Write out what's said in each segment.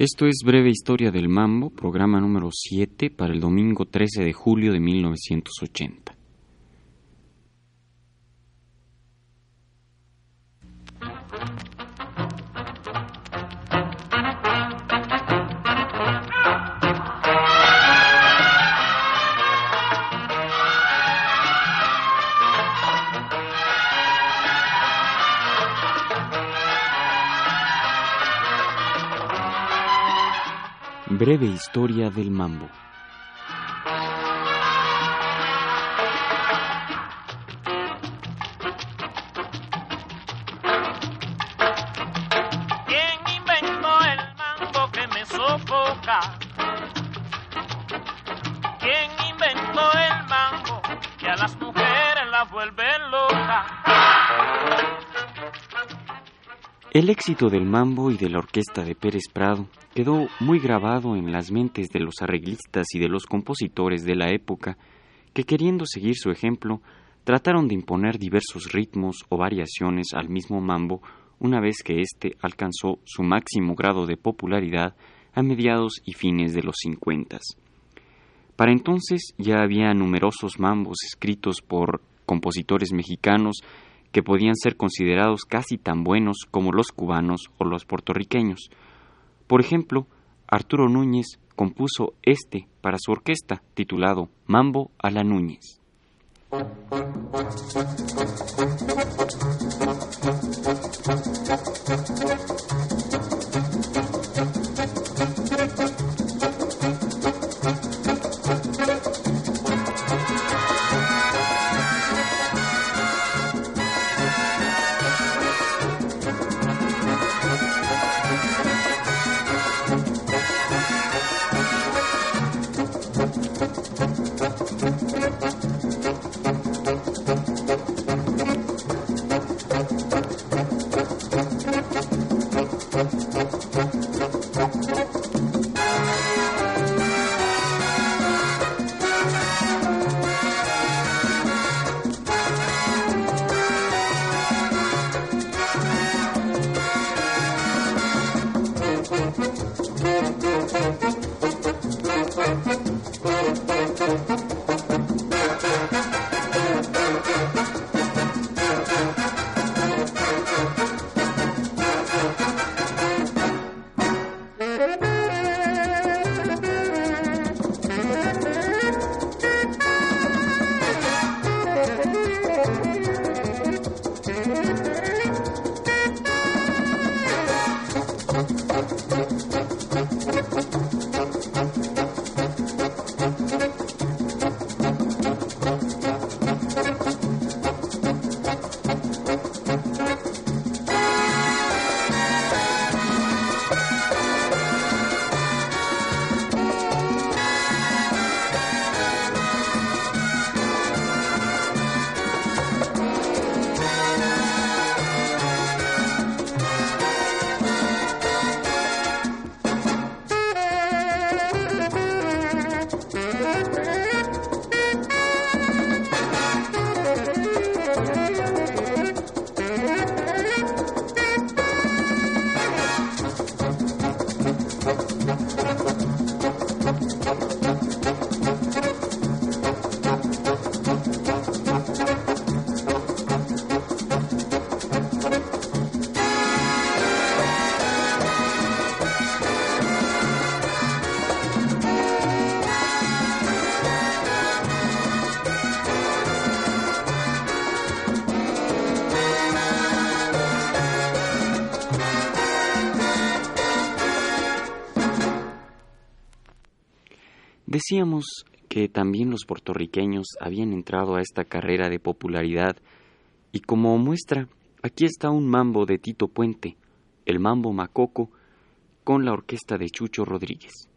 Esto es Breve Historia del Mambo, programa número 7 para el domingo 13 de julio de 1980. Breve Historia del Mambo. ¿Quién inventó el mambo que me sofoca? ¿Quién inventó el mambo que a las mujeres las vuelve loca? El éxito del mambo y de la orquesta de Pérez Prado quedó muy grabado en las mentes de los arreglistas y de los compositores de la época que queriendo seguir su ejemplo trataron de imponer diversos ritmos o variaciones al mismo mambo una vez que éste alcanzó su máximo grado de popularidad a mediados y fines de los cincuentas. Para entonces ya había numerosos mambos escritos por compositores mexicanos que podían ser considerados casi tan buenos como los cubanos o los puertorriqueños. Por ejemplo, Arturo Núñez compuso este para su orquesta titulado Mambo a la Núñez. Decíamos que también los puertorriqueños habían entrado a esta carrera de popularidad y como muestra, aquí está un mambo de Tito Puente, el mambo Macoco, con la orquesta de Chucho Rodríguez.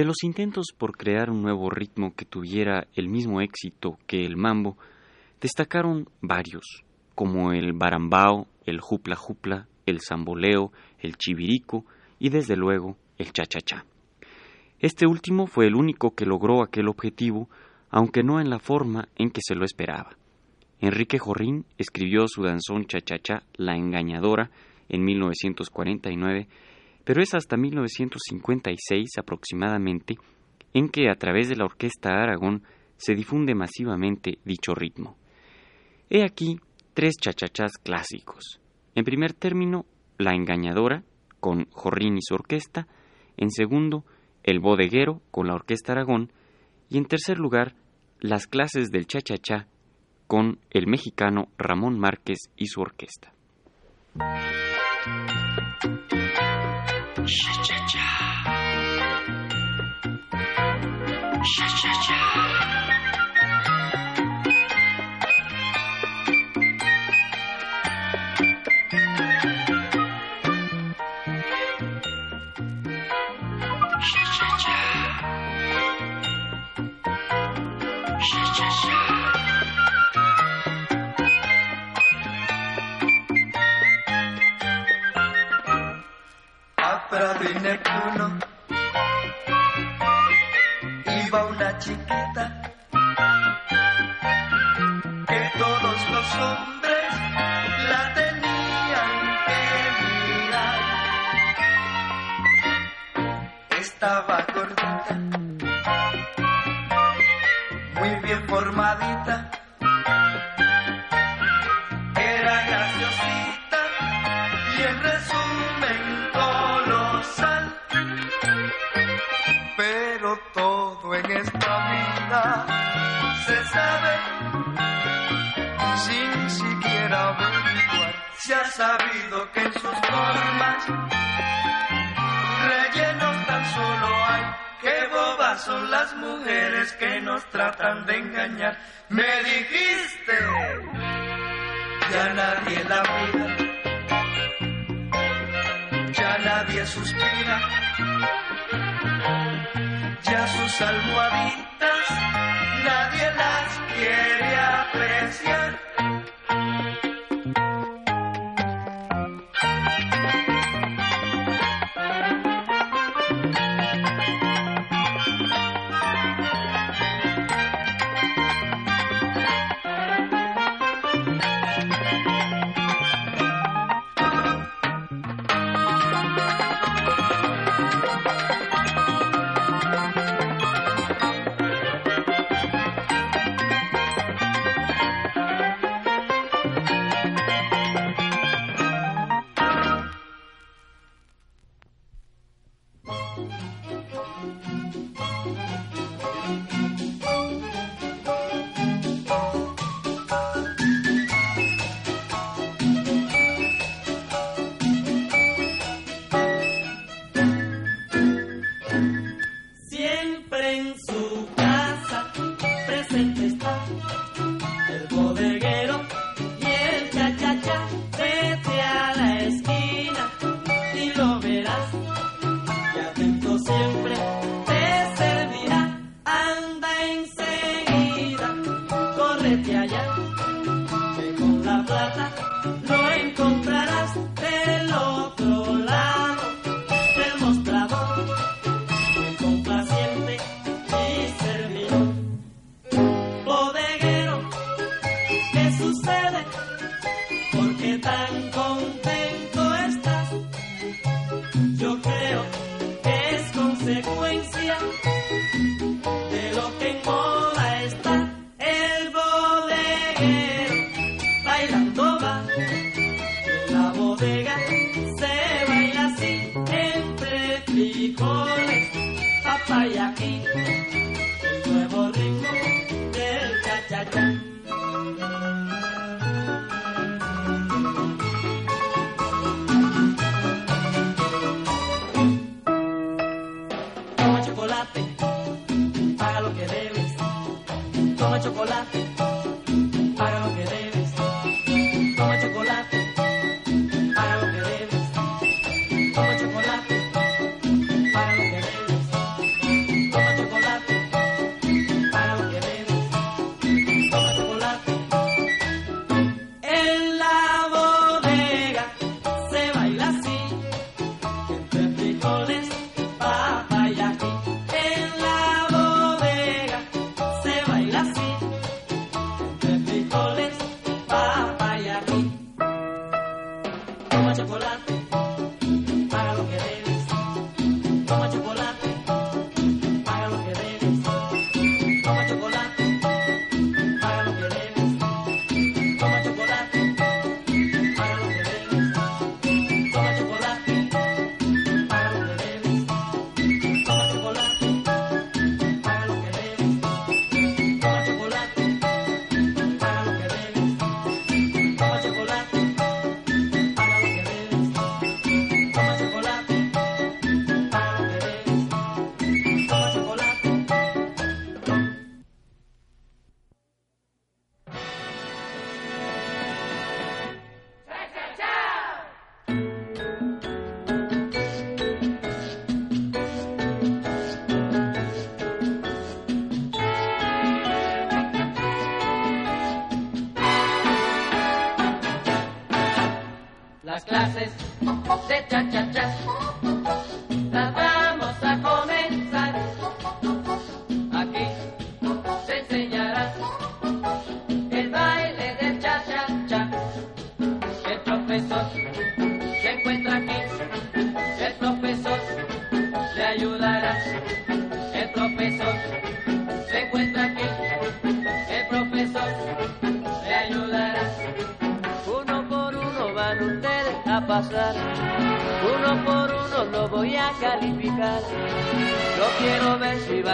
De los intentos por crear un nuevo ritmo que tuviera el mismo éxito que el mambo, destacaron varios, como el barambao, el jupla jupla, el zamboleo, el chivirico y desde luego el cha-cha-cha. Este último fue el único que logró aquel objetivo, aunque no en la forma en que se lo esperaba. Enrique Jorrín escribió su danzón cha-cha-cha La Engañadora en 1949, pero es hasta 1956 aproximadamente en que a través de la Orquesta Aragón se difunde masivamente dicho ritmo. He aquí tres chachachás clásicos. En primer término, La Engañadora, con Jorrín y su orquesta. En segundo, El Bodeguero, con la Orquesta Aragón. Y en tercer lugar, las clases del cha-cha-cha con el mexicano Ramón Márquez y su orquesta. 沙渣渣沙渣渣 Era graciosita y en resumen colosal. Pero todo en esta vida se sabe sin siquiera averiguar. Se ha sabido que en sus formas son las mujeres que nos tratan de engañar. Me dijiste, ya nadie la mira, ya nadie suspira, ya sus almohaditas nadie las quiere apreciar.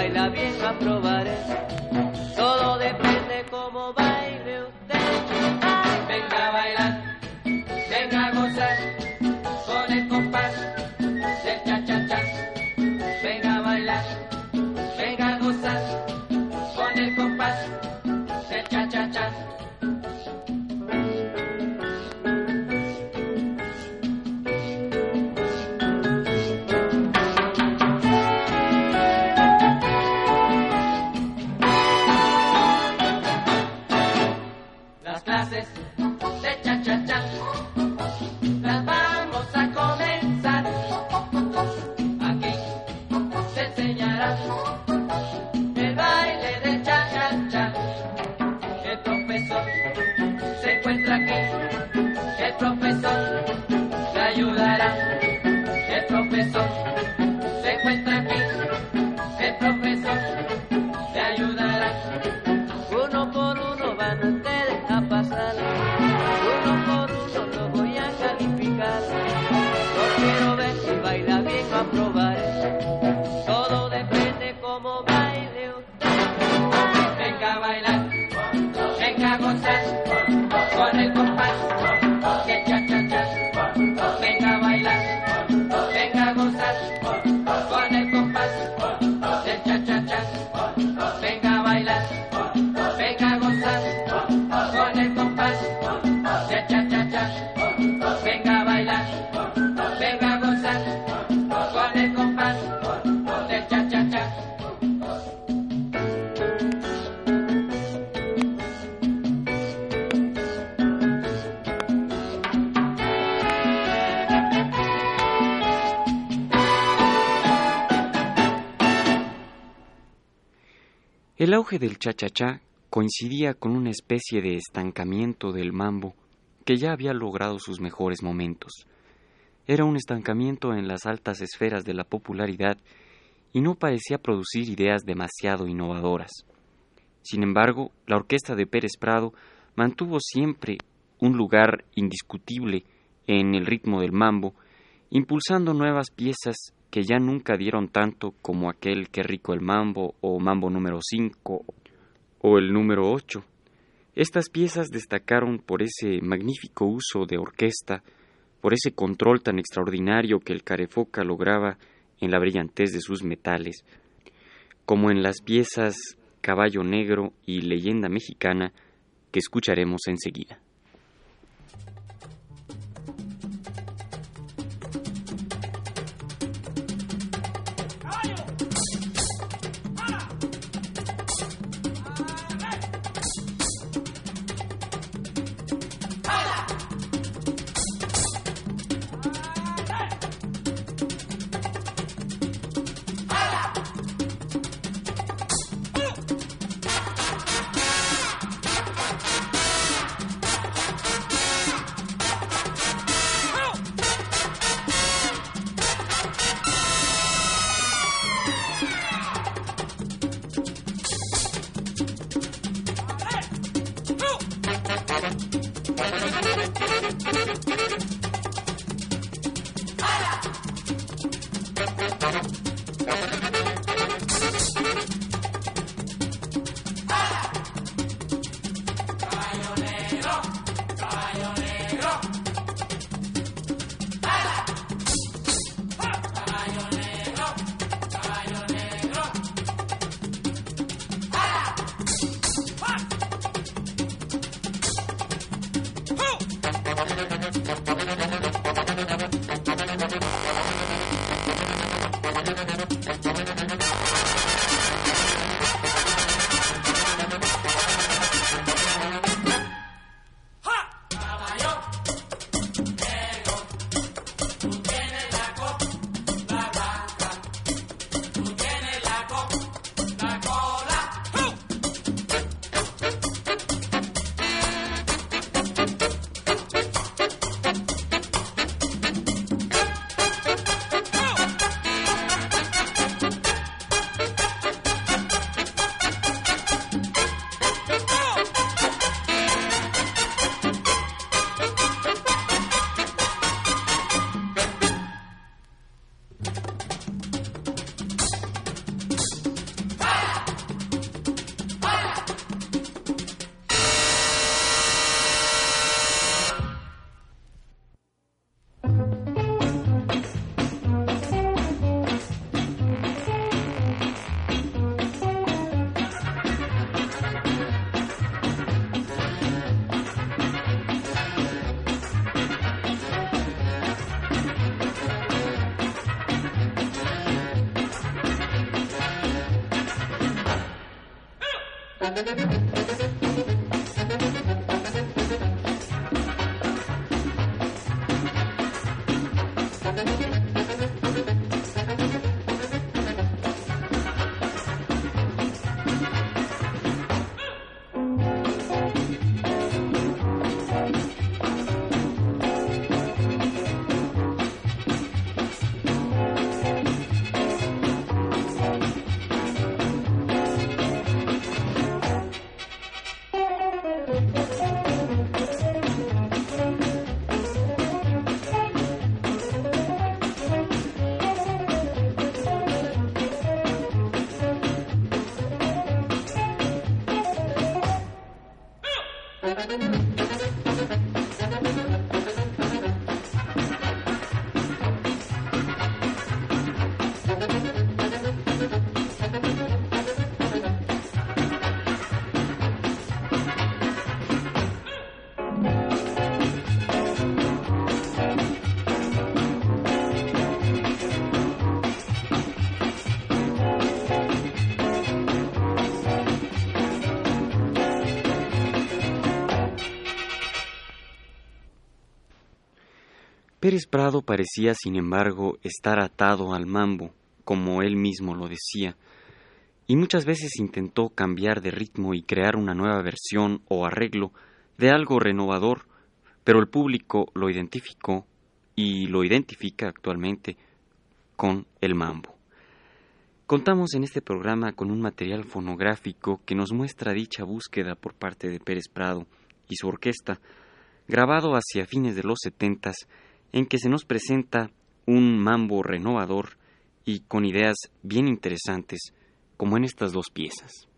Baila bien, Las auge del cha-cha-cha coincidía con una especie de estancamiento del mambo que ya había logrado sus mejores momentos. Era un estancamiento en las altas esferas de la popularidad y no parecía producir ideas demasiado innovadoras. Sin embargo, la orquesta de Pérez Prado mantuvo siempre un lugar indiscutible en el ritmo del mambo, impulsando nuevas piezas que ya nunca dieron tanto como aquel que rico el mambo o mambo número 5 o el número 8. Estas piezas destacaron por ese magnífico uso de orquesta, por ese control tan extraordinario que el carefoca lograba en la brillantez de sus metales, como en las piezas Caballo Negro y Leyenda Mexicana que escucharemos enseguida. Thank you. Pérez Prado parecía, sin embargo, estar atado al mambo, como él mismo lo decía, y muchas veces intentó cambiar de ritmo y crear una nueva versión o arreglo de algo renovador, pero el público lo identificó y lo identifica actualmente con el mambo. Contamos en este programa con un material fonográfico que nos muestra dicha búsqueda por parte de Pérez Prado y su orquesta, grabado hacia fines de los setentas en que se nos presenta un mambo renovador y con ideas bien interesantes, como en estas dos piezas.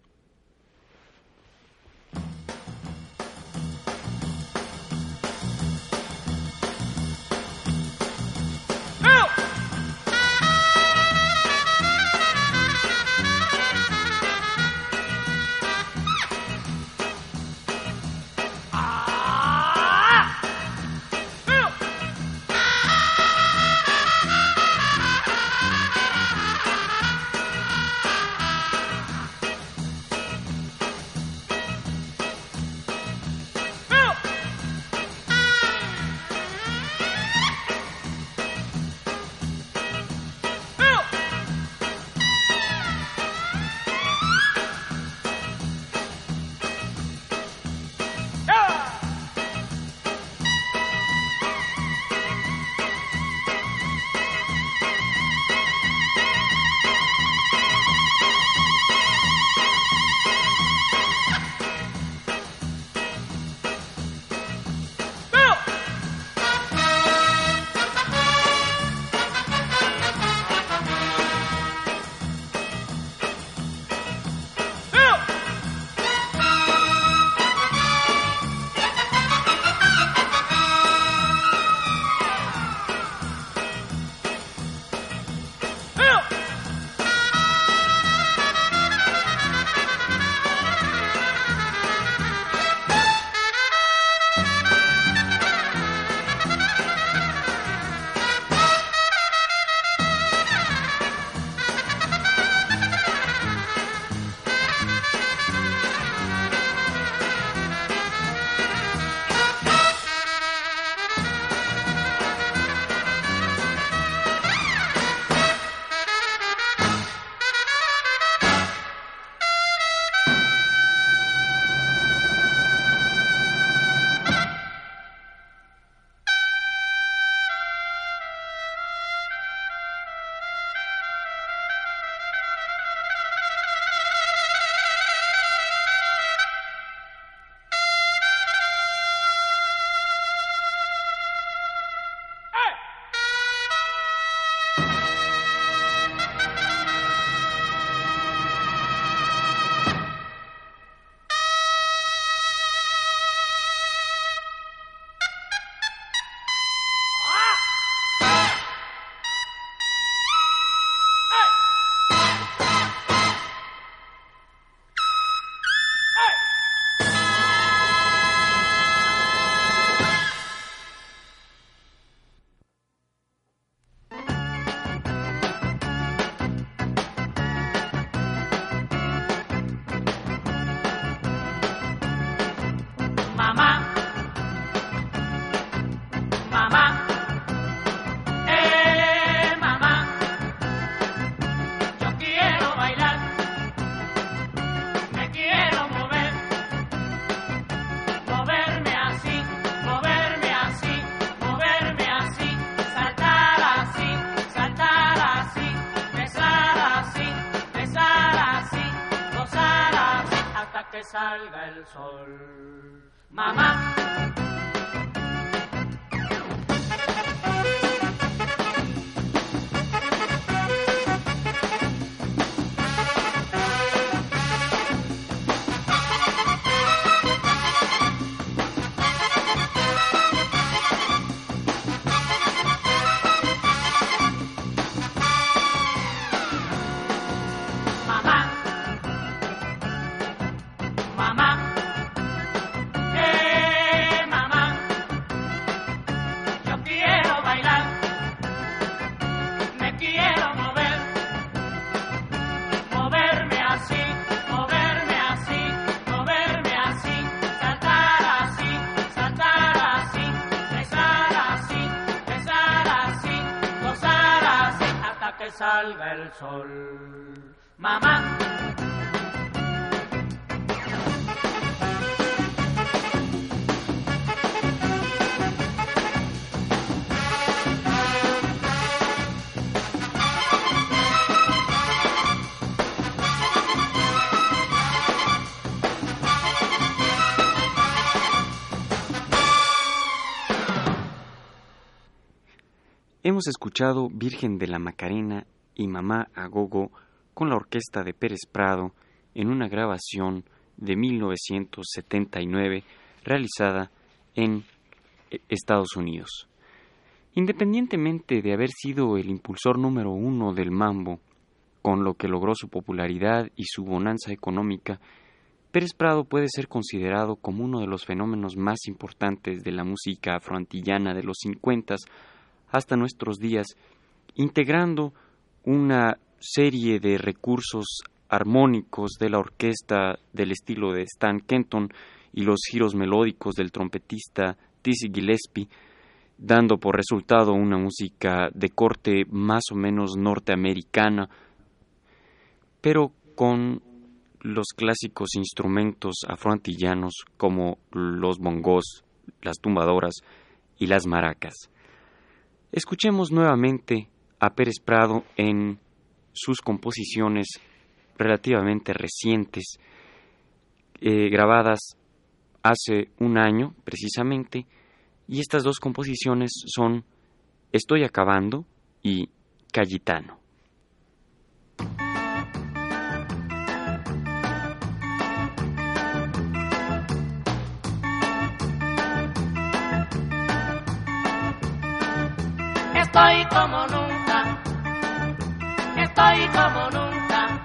Sol. Mamá. Hemos escuchado Virgen de la Macarena y Mamá Agogo con la orquesta de Pérez Prado en una grabación de 1979 realizada en eh, Estados Unidos. Independientemente de haber sido el impulsor número uno del mambo, con lo que logró su popularidad y su bonanza económica, Pérez Prado puede ser considerado como uno de los fenómenos más importantes de la música afroantillana de los 50 hasta nuestros días, integrando una serie de recursos armónicos de la orquesta del estilo de Stan Kenton y los giros melódicos del trompetista Dizzy Gillespie, dando por resultado una música de corte más o menos norteamericana, pero con los clásicos instrumentos afroantillanos como los bongos, las tumbadoras y las maracas. Escuchemos nuevamente a Pérez Prado en sus composiciones relativamente recientes, eh, grabadas hace un año precisamente, y estas dos composiciones son Estoy acabando y Cayetano. Estoy como nunca. Estoy como nunca.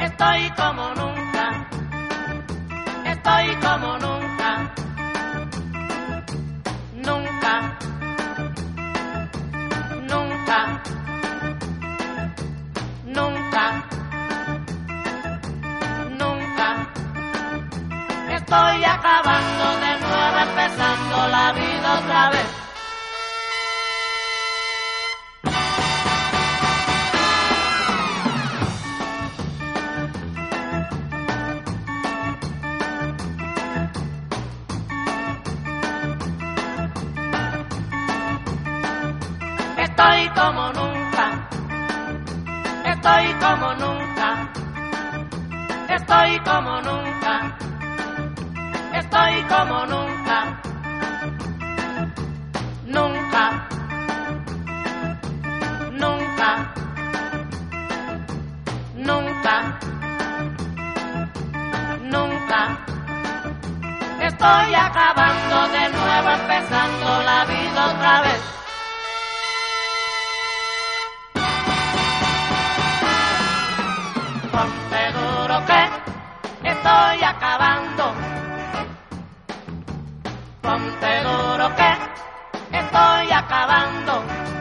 Estoy como nunca. Estoy como nunca. Nunca. Nunca. Nunca. Nunca. Estoy acabando de nuevo, empezando la vida otra vez. Estoy como nunca. Estoy como nunca. Estoy como nunca. Nunca. Nunca. Nunca. Nunca. Estoy acabando de nuevo, empezando la vida otra vez. Estoy acabando. Ponte duro que estoy acabando.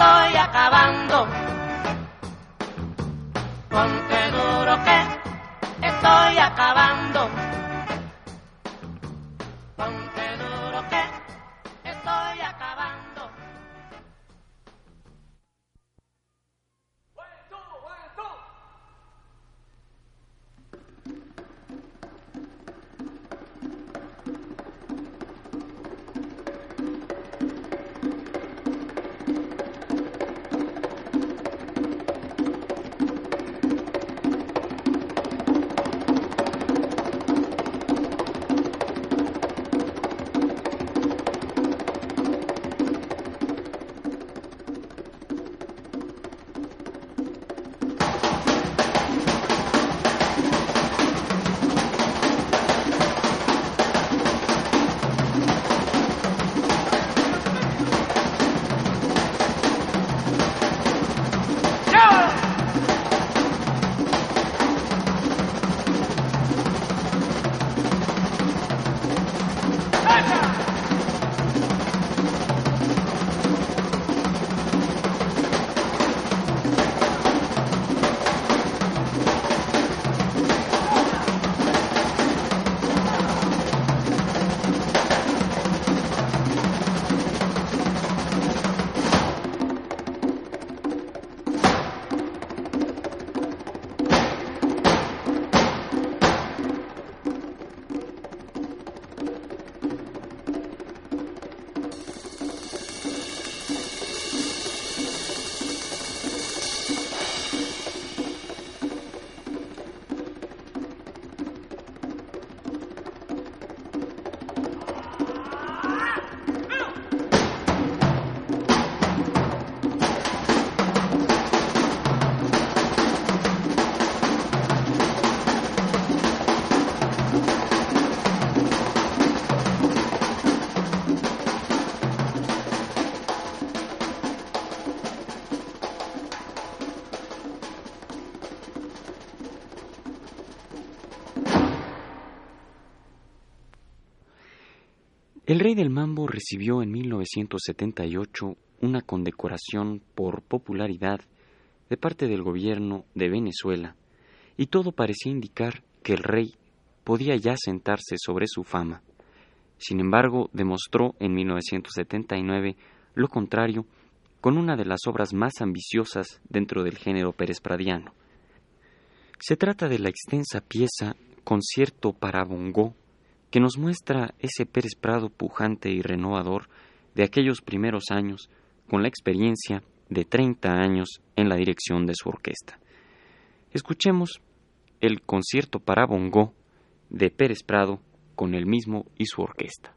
Estoy acabando. Rey del mambo recibió en 1978 una condecoración por popularidad de parte del gobierno de Venezuela, y todo parecía indicar que el rey podía ya sentarse sobre su fama. Sin embargo, demostró en 1979 lo contrario con una de las obras más ambiciosas dentro del género Pérez Pradiano. Se trata de la extensa pieza Concierto para Bongo, que nos muestra ese Pérez Prado pujante y renovador de aquellos primeros años, con la experiencia de 30 años en la dirección de su orquesta. Escuchemos el concierto para bongo de Pérez Prado con el mismo y su orquesta.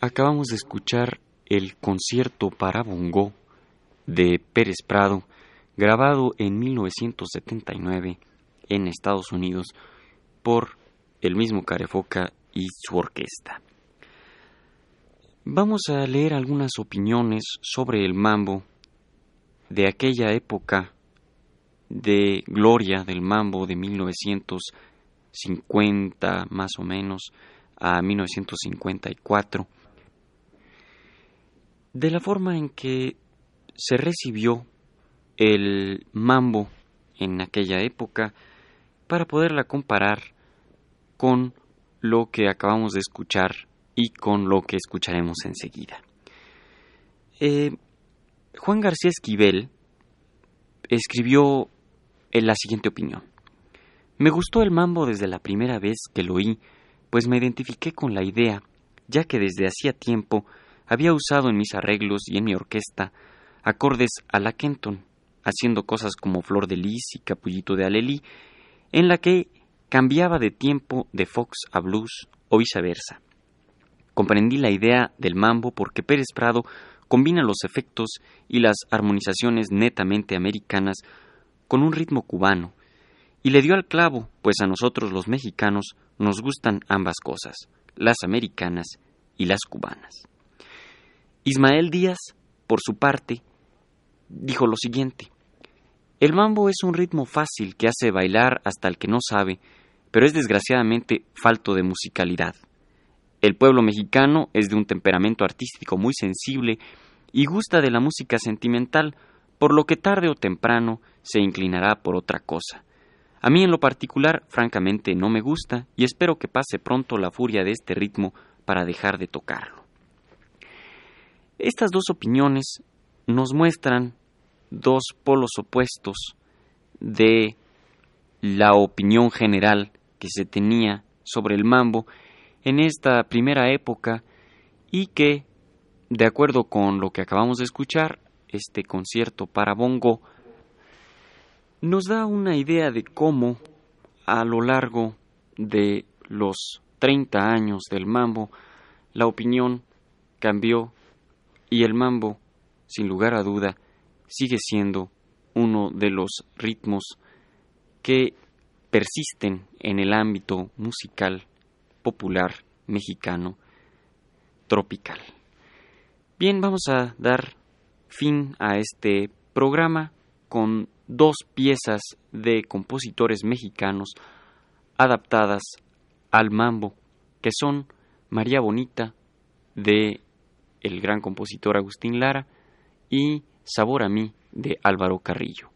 Acabamos de escuchar el concierto para bongo de Pérez Prado, grabado en 1979 en Estados Unidos por el mismo Carefoca y su orquesta. Vamos a leer algunas opiniones sobre el mambo de aquella época de gloria del mambo de 1950 más o menos a 1954, de la forma en que se recibió el mambo en aquella época para poderla comparar con lo que acabamos de escuchar y con lo que escucharemos enseguida. Eh, Juan García Esquivel escribió en la siguiente opinión. Me gustó el mambo desde la primera vez que lo oí, pues me identifiqué con la idea, ya que desde hacía tiempo había usado en mis arreglos y en mi orquesta acordes a la Kenton, haciendo cosas como Flor de Lis y Capullito de Alelí, en la que cambiaba de tiempo de Fox a blues o viceversa. Comprendí la idea del mambo porque Pérez Prado combina los efectos y las armonizaciones netamente americanas con un ritmo cubano, y le dio al clavo, pues a nosotros los mexicanos nos gustan ambas cosas, las americanas y las cubanas. Ismael Díaz, por su parte, dijo lo siguiente, el mambo es un ritmo fácil que hace bailar hasta el que no sabe, pero es desgraciadamente falto de musicalidad. El pueblo mexicano es de un temperamento artístico muy sensible y gusta de la música sentimental, por lo que tarde o temprano se inclinará por otra cosa. A mí en lo particular, francamente, no me gusta y espero que pase pronto la furia de este ritmo para dejar de tocarlo. Estas dos opiniones nos muestran dos polos opuestos de la opinión general que se tenía sobre el mambo en esta primera época y que, de acuerdo con lo que acabamos de escuchar, este concierto para bongo nos da una idea de cómo a lo largo de los 30 años del mambo la opinión cambió y el mambo, sin lugar a duda, sigue siendo uno de los ritmos que persisten en el ámbito musical popular mexicano tropical. Bien, vamos a dar fin a este programa con dos piezas de compositores mexicanos adaptadas al mambo, que son María Bonita de el gran compositor Agustín Lara y Sabor a mí de Álvaro Carrillo.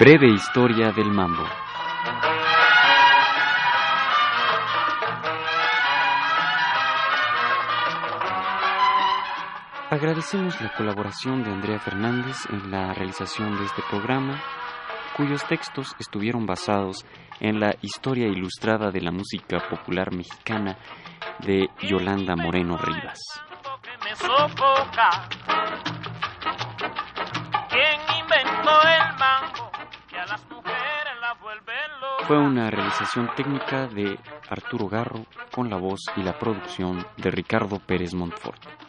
Breve historia del mambo. Agradecemos la colaboración de Andrea Fernández en la realización de este programa, cuyos textos estuvieron basados en la historia ilustrada de la música popular mexicana de Yolanda Moreno Rivas. Fue una realización técnica de Arturo Garro con la voz y la producción de Ricardo Pérez Montfort.